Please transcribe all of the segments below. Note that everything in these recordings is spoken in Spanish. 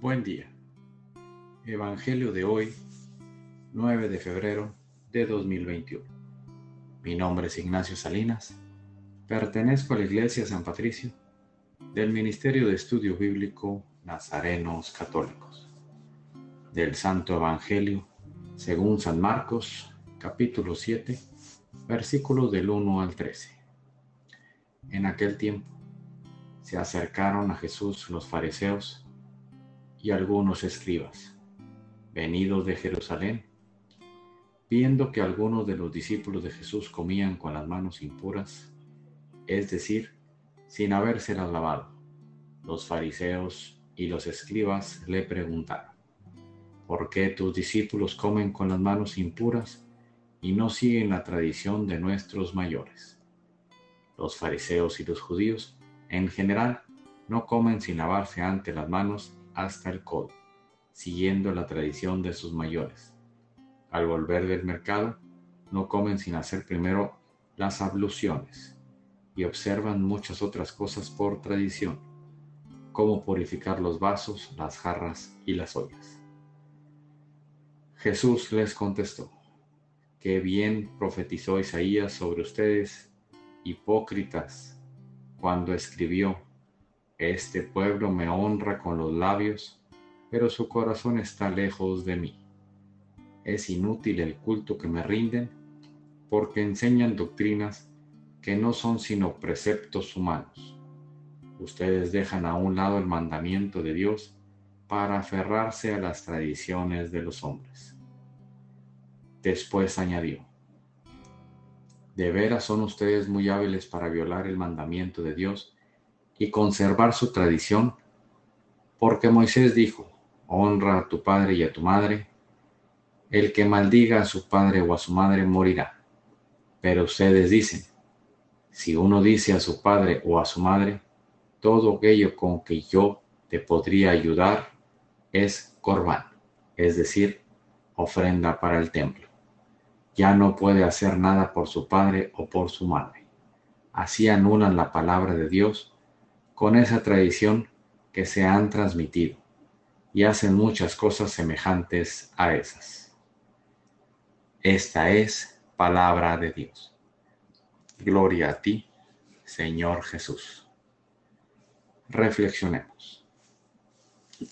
Buen día. Evangelio de hoy, 9 de febrero de 2021. Mi nombre es Ignacio Salinas. Pertenezco a la Iglesia San Patricio del Ministerio de Estudio Bíblico Nazarenos Católicos. Del Santo Evangelio según San Marcos, capítulo 7, versículos del 1 al 13. En aquel tiempo se acercaron a Jesús los fariseos y algunos escribas, venidos de Jerusalén, viendo que algunos de los discípulos de Jesús comían con las manos impuras, es decir, sin habérselas lavado. Los fariseos y los escribas le preguntaron, ¿por qué tus discípulos comen con las manos impuras y no siguen la tradición de nuestros mayores? Los fariseos y los judíos, en general, no comen sin lavarse ante las manos hasta el codo, siguiendo la tradición de sus mayores. Al volver del mercado, no comen sin hacer primero las abluciones y observan muchas otras cosas por tradición, como purificar los vasos, las jarras y las ollas. Jesús les contestó, qué bien profetizó Isaías sobre ustedes, hipócritas, cuando escribió, este pueblo me honra con los labios, pero su corazón está lejos de mí. Es inútil el culto que me rinden, porque enseñan doctrinas que no son sino preceptos humanos. Ustedes dejan a un lado el mandamiento de Dios para aferrarse a las tradiciones de los hombres. Después añadió, ¿de veras son ustedes muy hábiles para violar el mandamiento de Dios y conservar su tradición, porque Moisés dijo, honra a tu padre y a tu madre, el que maldiga a su padre o a su madre morirá. Pero ustedes dicen, si uno dice a su padre o a su madre, todo aquello con que yo te podría ayudar es corbán, es decir, ofrenda para el templo. Ya no puede hacer nada por su padre o por su madre. Así anulan la palabra de Dios con esa tradición que se han transmitido y hacen muchas cosas semejantes a esas. Esta es palabra de Dios. Gloria a ti, Señor Jesús. Reflexionemos.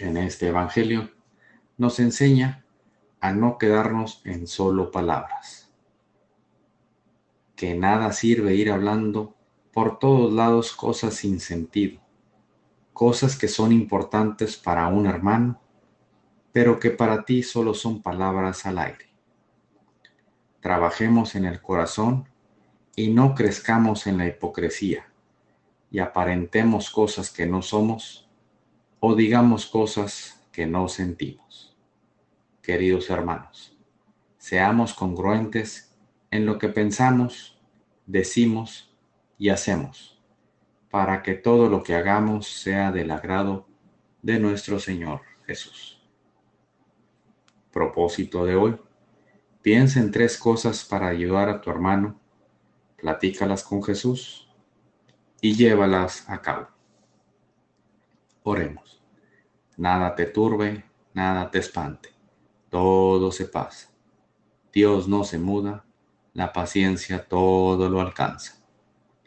En este Evangelio nos enseña a no quedarnos en solo palabras. Que nada sirve ir hablando por todos lados cosas sin sentido, cosas que son importantes para un hermano, pero que para ti solo son palabras al aire. Trabajemos en el corazón y no crezcamos en la hipocresía y aparentemos cosas que no somos o digamos cosas que no sentimos. Queridos hermanos, seamos congruentes en lo que pensamos, decimos y hacemos, para que todo lo que hagamos sea del agrado de nuestro Señor Jesús. Propósito de hoy. Piensa en tres cosas para ayudar a tu hermano, platícalas con Jesús y llévalas a cabo. Oremos. Nada te turbe, nada te espante, todo se pasa. Dios no se muda, la paciencia todo lo alcanza.